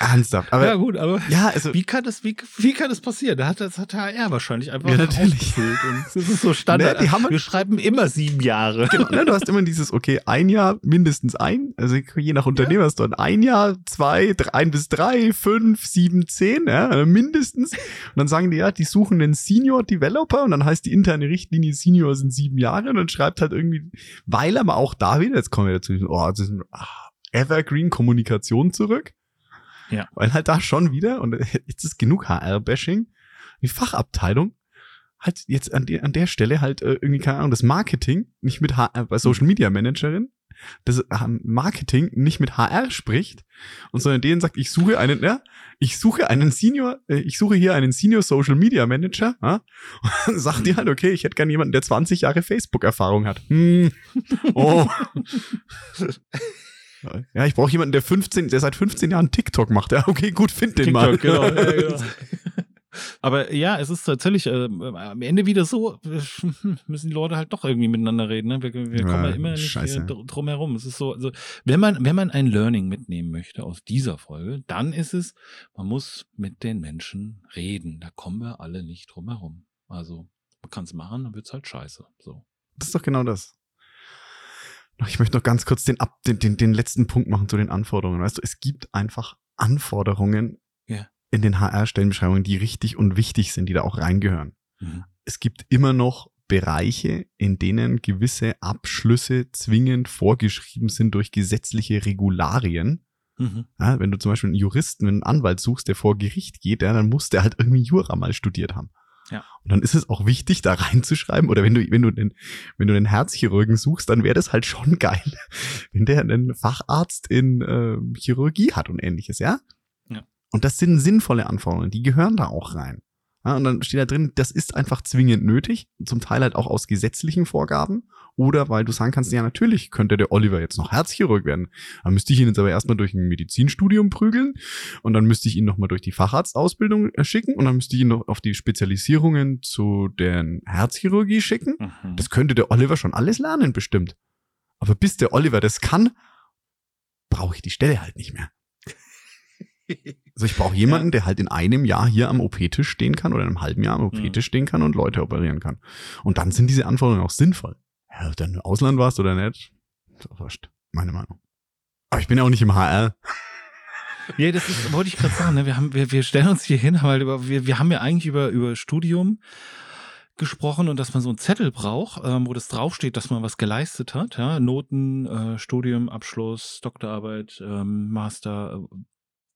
Ja, Ernsthaft. Aber, ja, gut, aber ja, also, wie kann das, wie, wie kann das passieren? Da hat das hat HR wahrscheinlich einfach ja, natürlich. Und das ist so Standard. Ne, die haben, wir schreiben immer sieben Jahre. Genau, ne, du hast immer dieses, okay, ein Jahr, mindestens ein, also je nach Unternehmen hast du dann ein Jahr, zwei, drei, ein bis drei, fünf, sieben, zehn, ja, mindestens. Und dann sagen die, ja, die suchen einen Senior Developer und dann heißt die interne Richtlinie Senior sind sieben Jahre und dann schreibt halt irgendwie, weil aber auch da wieder, jetzt kommen wir dazu, oh, das ist ah, Evergreen Kommunikation zurück. Ja. Weil halt da schon wieder, und jetzt ist genug HR-Bashing, die Fachabteilung halt jetzt an, der an der Stelle halt äh, irgendwie, keine Ahnung, das Marketing nicht mit HR, bei Social Media Managerin, das ähm, Marketing nicht mit HR spricht und sondern denen sagt, ich suche einen, ja, ich suche einen Senior, äh, ich suche hier einen Senior Social Media Manager, ja, und dann sagt die halt, okay, ich hätte gerne jemanden, der 20 Jahre Facebook-Erfahrung hat. Hm. Oh. Ja, ich brauche jemanden, der 15, der seit 15 Jahren TikTok macht. Ja, okay, gut, find den TikTok, mal. Genau, ja, genau. Aber ja, es ist tatsächlich äh, am Ende wieder so, müssen die Leute halt doch irgendwie miteinander reden. Ne? Wir, wir kommen ja, immer nicht äh, drum herum. Es ist so, also wenn man, wenn man ein Learning mitnehmen möchte aus dieser Folge, dann ist es, man muss mit den Menschen reden. Da kommen wir alle nicht drum herum. Also man kann es machen, dann wird es halt scheiße. So. Das ist doch genau das. Ich möchte noch ganz kurz den, den, den, den letzten Punkt machen zu den Anforderungen. Weißt du, es gibt einfach Anforderungen yeah. in den HR-Stellenbeschreibungen, die richtig und wichtig sind, die da auch reingehören. Mhm. Es gibt immer noch Bereiche, in denen gewisse Abschlüsse zwingend vorgeschrieben sind durch gesetzliche Regularien. Mhm. Ja, wenn du zum Beispiel einen Juristen, einen Anwalt suchst, der vor Gericht geht, ja, dann muss der halt irgendwie Jura mal studiert haben. Ja. Und dann ist es auch wichtig, da reinzuschreiben, oder wenn du, wenn du den, wenn du den Herzchirurgen suchst, dann wäre das halt schon geil, wenn der einen Facharzt in äh, Chirurgie hat und ähnliches, ja? ja? Und das sind sinnvolle Anforderungen, die gehören da auch rein. Ja, und dann steht da drin, das ist einfach zwingend nötig, zum Teil halt auch aus gesetzlichen Vorgaben oder weil du sagen kannst, ja natürlich könnte der Oliver jetzt noch Herzchirurg werden. Dann müsste ich ihn jetzt aber erstmal durch ein Medizinstudium prügeln und dann müsste ich ihn nochmal durch die Facharztausbildung äh, schicken und dann müsste ich ihn noch auf die Spezialisierungen zu der Herzchirurgie schicken. Mhm. Das könnte der Oliver schon alles lernen bestimmt. Aber bis der Oliver das kann, brauche ich die Stelle halt nicht mehr. Also ich brauche jemanden, ja. der halt in einem Jahr hier am OP-Tisch stehen kann oder in einem halben Jahr am OP-Tisch mhm. stehen kann und Leute operieren kann. Und dann sind diese Anforderungen auch sinnvoll. Ja, ob du im Ausland warst oder nicht, ist auch wurscht. Meine Meinung. Aber ich bin ja auch nicht im HR. Ja, das ist, wollte ich gerade sagen, ne? wir, haben, wir, wir stellen uns hier hin, weil wir, wir haben ja eigentlich über, über Studium gesprochen und dass man so einen Zettel braucht, ähm, wo das draufsteht, dass man was geleistet hat. Ja? Noten, äh, Studium, Abschluss, Doktorarbeit, ähm, Master, äh,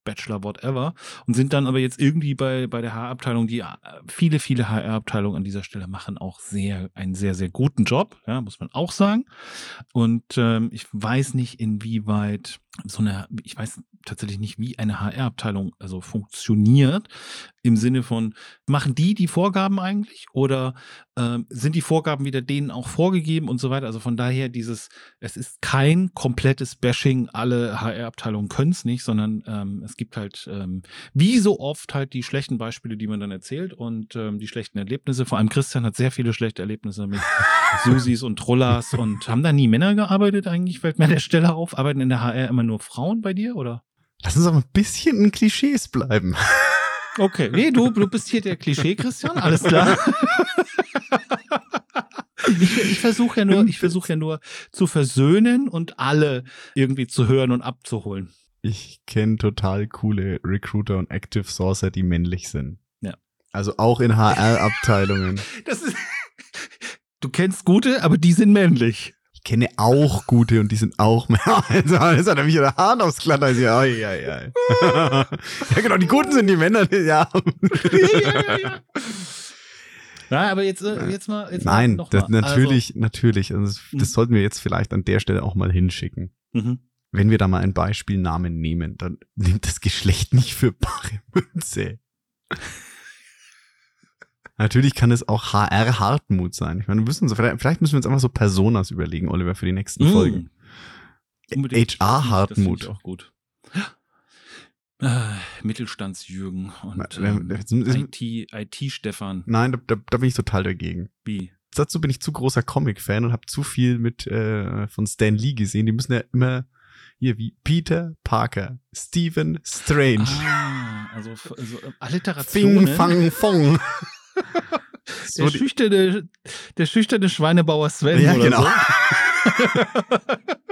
Bachelor, whatever, und sind dann aber jetzt irgendwie bei, bei der HR-Abteilung, die äh, viele, viele HR-Abteilungen an dieser Stelle machen auch sehr, einen sehr, sehr guten Job, ja, muss man auch sagen. Und ähm, ich weiß nicht, inwieweit so eine, ich weiß tatsächlich nicht, wie eine HR-Abteilung also funktioniert, im Sinne von, machen die die Vorgaben eigentlich oder äh, sind die Vorgaben wieder denen auch vorgegeben und so weiter? Also von daher dieses, es ist kein komplettes Bashing, alle HR-Abteilungen können es nicht, sondern ähm, es gibt halt, ähm, wie so oft halt die schlechten Beispiele, die man dann erzählt und ähm, die schlechten Erlebnisse. Vor allem Christian hat sehr viele schlechte Erlebnisse mit Susis und Trollas und haben da nie Männer gearbeitet eigentlich, fällt mir an der Stelle auf. Arbeiten in der HR immer nur Frauen bei dir oder? Lass uns auch ein bisschen in Klischees bleiben. Okay, nee, du, du bist hier der Klischee, Christian, alles klar. Ich, ich versuche ja nur, ich versuche ja nur zu versöhnen und alle irgendwie zu hören und abzuholen. Ich kenne total coole Recruiter und Active Sourcer, die männlich sind. Ja. Also auch in HR-Abteilungen. Das ist, du kennst gute, aber die sind männlich kenne auch gute und die sind auch mehr. Also, das hat er mich der Hahn aufs Glatter. Also, ja, ja, ja. ja, genau, die Guten sind die Männer, ja. ja, ja, ja. Na, aber jetzt, äh, jetzt mal. Jetzt Nein, mal das, natürlich, also, natürlich. Also das, das, sollten wir jetzt vielleicht an der Stelle auch mal hinschicken. Mhm. Wenn wir da mal einen Beispielnamen nehmen, dann nimmt das Geschlecht nicht für bare Münze. Natürlich kann es auch HR Hartmut sein. Ich meine, wir müssen so, vielleicht, vielleicht, müssen wir uns einfach so Personas überlegen, Oliver, für die nächsten mm. Folgen. HR Hartmut. auch gut. Äh, Mittelstandsjürgen und ähm, IT-Stefan. IT Nein, da, da, da bin ich total dagegen. Wie? Dazu bin ich zu großer Comic-Fan und habe zu viel mit äh, von Stan Lee gesehen. Die müssen ja immer hier wie Peter Parker, Stephen Strange. Ah, also, also Alliterationen. Fing, fang, fong. der, schüchterne, der schüchterne Schweinebauer Sven. Ja, genau. So.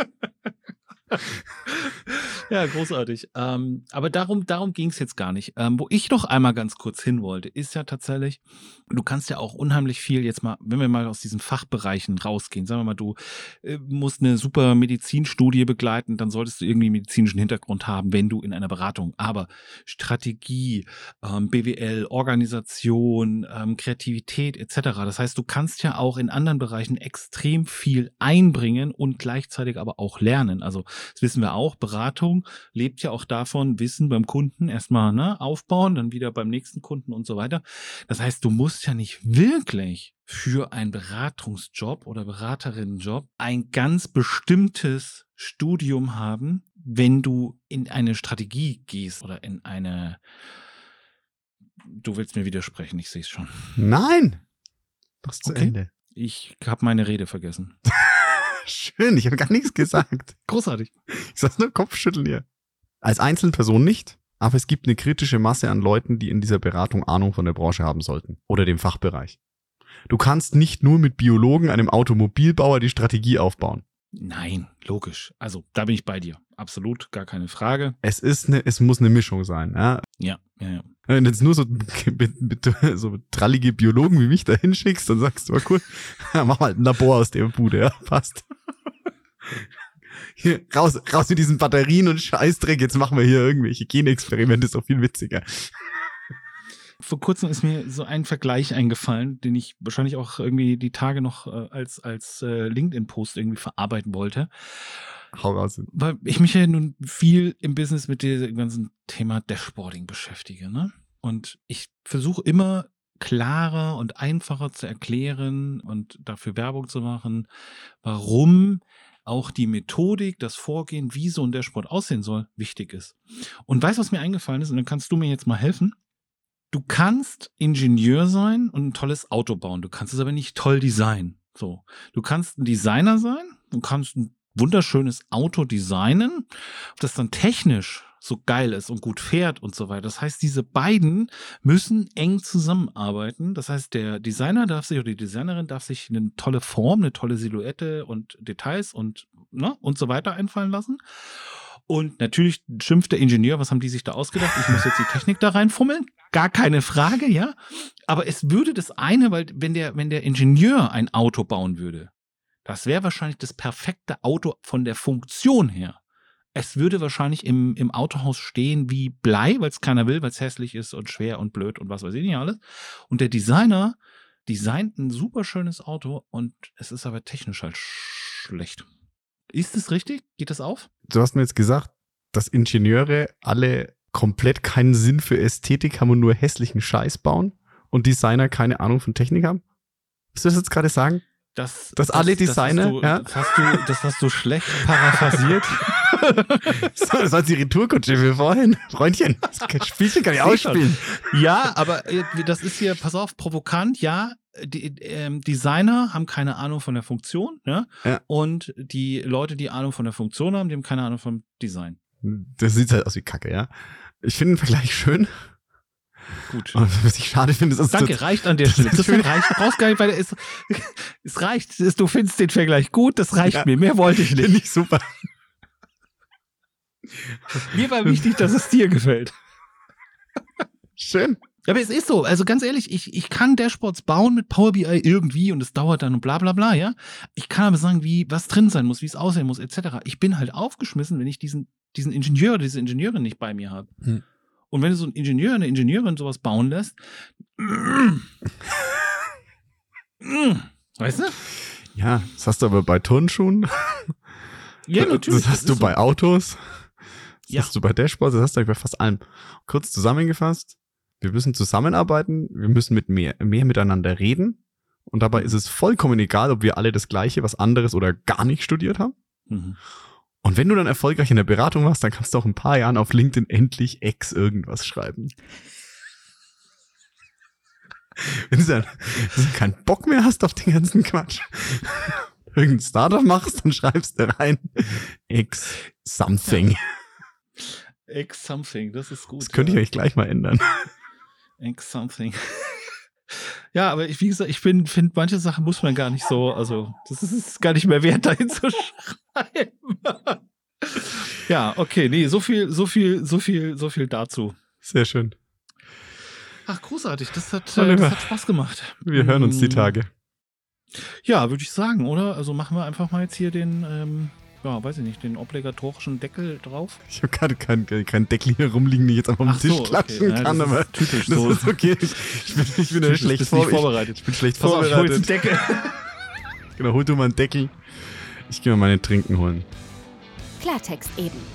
ja, großartig. Ähm, aber darum, darum ging es jetzt gar nicht. Ähm, wo ich noch einmal ganz kurz hin wollte, ist ja tatsächlich, du kannst ja auch unheimlich viel jetzt mal, wenn wir mal aus diesen Fachbereichen rausgehen, sagen wir mal, du äh, musst eine super Medizinstudie begleiten, dann solltest du irgendwie medizinischen Hintergrund haben, wenn du in einer Beratung. Aber Strategie, ähm, BWL, Organisation, ähm, Kreativität etc. Das heißt, du kannst ja auch in anderen Bereichen extrem viel einbringen und gleichzeitig aber auch lernen. Also das wissen wir auch, Beratung lebt ja auch davon, Wissen beim Kunden erstmal ne, aufbauen, dann wieder beim nächsten Kunden und so weiter. Das heißt, du musst ja nicht wirklich für einen Beratungsjob oder Beraterinnenjob ein ganz bestimmtes Studium haben, wenn du in eine Strategie gehst oder in eine Du willst mir widersprechen, ich sehe es schon. Nein. Das ist okay. zu Ende. Ich habe meine Rede vergessen. Schön, ich habe gar nichts gesagt. Großartig. Ich sag's nur Kopfschütteln hier. Als Einzelperson nicht, aber es gibt eine kritische Masse an Leuten, die in dieser Beratung Ahnung von der Branche haben sollten oder dem Fachbereich. Du kannst nicht nur mit Biologen, einem Automobilbauer die Strategie aufbauen. Nein, logisch. Also da bin ich bei dir. Absolut, gar keine Frage. Es ist eine, es muss eine Mischung sein. Ja, ja, ja. ja. Wenn du jetzt nur so, mit, mit, so trallige Biologen wie mich da hinschickst, dann sagst du, cool, mach mal ein Labor aus der Bude, ja, passt. Hier, raus, raus mit diesen Batterien und Scheißdreck, jetzt machen wir hier irgendwelche Genexperimente, ist doch viel witziger. Vor kurzem ist mir so ein Vergleich eingefallen, den ich wahrscheinlich auch irgendwie die Tage noch äh, als, als äh, LinkedIn-Post irgendwie verarbeiten wollte. Hau raus. Weil ich mich ja nun viel im Business mit diesem ganzen Thema Dashboarding beschäftige, ne? Und ich versuche immer klarer und einfacher zu erklären und dafür Werbung zu machen, warum auch die Methodik, das Vorgehen, wie so ein Dashboard aussehen soll, wichtig ist. Und weißt du, was mir eingefallen ist? Und dann kannst du mir jetzt mal helfen. Du kannst Ingenieur sein und ein tolles Auto bauen. Du kannst es aber nicht toll designen. So. Du kannst ein Designer sein. Du kannst ein wunderschönes Auto designen. Ob das dann technisch so geil ist und gut fährt und so weiter. Das heißt, diese beiden müssen eng zusammenarbeiten. Das heißt, der Designer darf sich oder die Designerin darf sich eine tolle Form, eine tolle Silhouette und Details und, ne, und so weiter einfallen lassen. Und natürlich schimpft der Ingenieur, was haben die sich da ausgedacht? Ich muss jetzt die Technik da reinfummeln. Gar keine Frage, ja. Aber es würde das eine, weil wenn der, wenn der Ingenieur ein Auto bauen würde, das wäre wahrscheinlich das perfekte Auto von der Funktion her es würde wahrscheinlich im, im Autohaus stehen wie Blei, weil es keiner will, weil es hässlich ist und schwer und blöd und was weiß ich nicht alles. Und der Designer designt ein super schönes Auto und es ist aber technisch halt schlecht. Ist es richtig? Geht das auf? Du hast mir jetzt gesagt, dass Ingenieure alle komplett keinen Sinn für Ästhetik haben und nur hässlichen Scheiß bauen und Designer keine Ahnung von Technik haben? Willst du das jetzt gerade sagen? Das, dass das, alle Designer, das du, ja? das, hast du, das hast du schlecht paraphrasiert. so, das war die Retourkutsche für vorhin. Freundchen, das Spielchen kann ich ausspielen. Ja, aber äh, das ist hier, pass auf, provokant, ja. Die ähm, Designer haben keine Ahnung von der Funktion, ne? Ja. Und die Leute, die Ahnung von der Funktion haben, die haben keine Ahnung vom Design. Das sieht halt aus wie Kacke, ja. Ich finde den Vergleich schön. Gut. Und was ich schade finde, ist Danke, reicht an der Stelle. Das reicht. Brauchst gar nicht, weil es, es reicht. Du findest den Vergleich gut, das reicht ja. mir. Mehr wollte ich nicht. Finde ich super. Mir war wichtig, dass es dir gefällt. Schön. Aber es ist so, also ganz ehrlich, ich, ich kann Dashboards bauen mit Power BI irgendwie und es dauert dann und bla bla bla, ja. Ich kann aber sagen, wie was drin sein muss, wie es aussehen muss, etc. Ich bin halt aufgeschmissen, wenn ich diesen, diesen Ingenieur oder diese Ingenieurin nicht bei mir habe. Hm. Und wenn du so ein Ingenieur, eine Ingenieurin sowas bauen lässt, weißt du? Ja, das hast du aber bei Turnschuhen. Ja, natürlich. Das hast das du bei so. Autos. Das ja. hast du bei Dashboards, das hast du bei fast allem. Kurz zusammengefasst, wir müssen zusammenarbeiten, wir müssen mit mehr, mehr miteinander reden. Und dabei ist es vollkommen egal, ob wir alle das Gleiche, was anderes oder gar nicht studiert haben. Mhm. Und wenn du dann erfolgreich in der Beratung warst, dann kannst du auch ein paar Jahren auf LinkedIn endlich Ex irgendwas schreiben. Wenn du dann, wenn du keinen Bock mehr hast auf den ganzen Quatsch, irgendein Startup machst, dann schreibst du rein Ex something. Ja. X something, das ist gut. Das könnte ja. ich euch gleich mal ändern. X something. Ja, aber ich, wie gesagt, ich finde, manche Sachen muss man gar nicht so, also das ist, ist gar nicht mehr wert, dahin zu schreiben. ja, okay, nee, so viel, so viel, so viel, so viel dazu. Sehr schön. Ach, großartig, das hat, äh, das hat Spaß gemacht. Wir hören uns die mm. Tage. Ja, würde ich sagen, oder? Also machen wir einfach mal jetzt hier den, ähm, ja, weiß ich nicht, den obligatorischen Deckel drauf. Ich habe gerade keinen kein Deckel hier rumliegen, den ich jetzt einfach auf den Tisch so, klatschen okay. kann, ja, aber typisch das so. ist okay. Ich, bin, ich bin typisch, schlecht vor, vorbereitet. Ich, ich, bin schlecht Pass vorbereitet. Auf, ich hol Deckel. genau, hol du mal einen Deckel. Ich gehe mal meine Trinken holen. Klartext eben.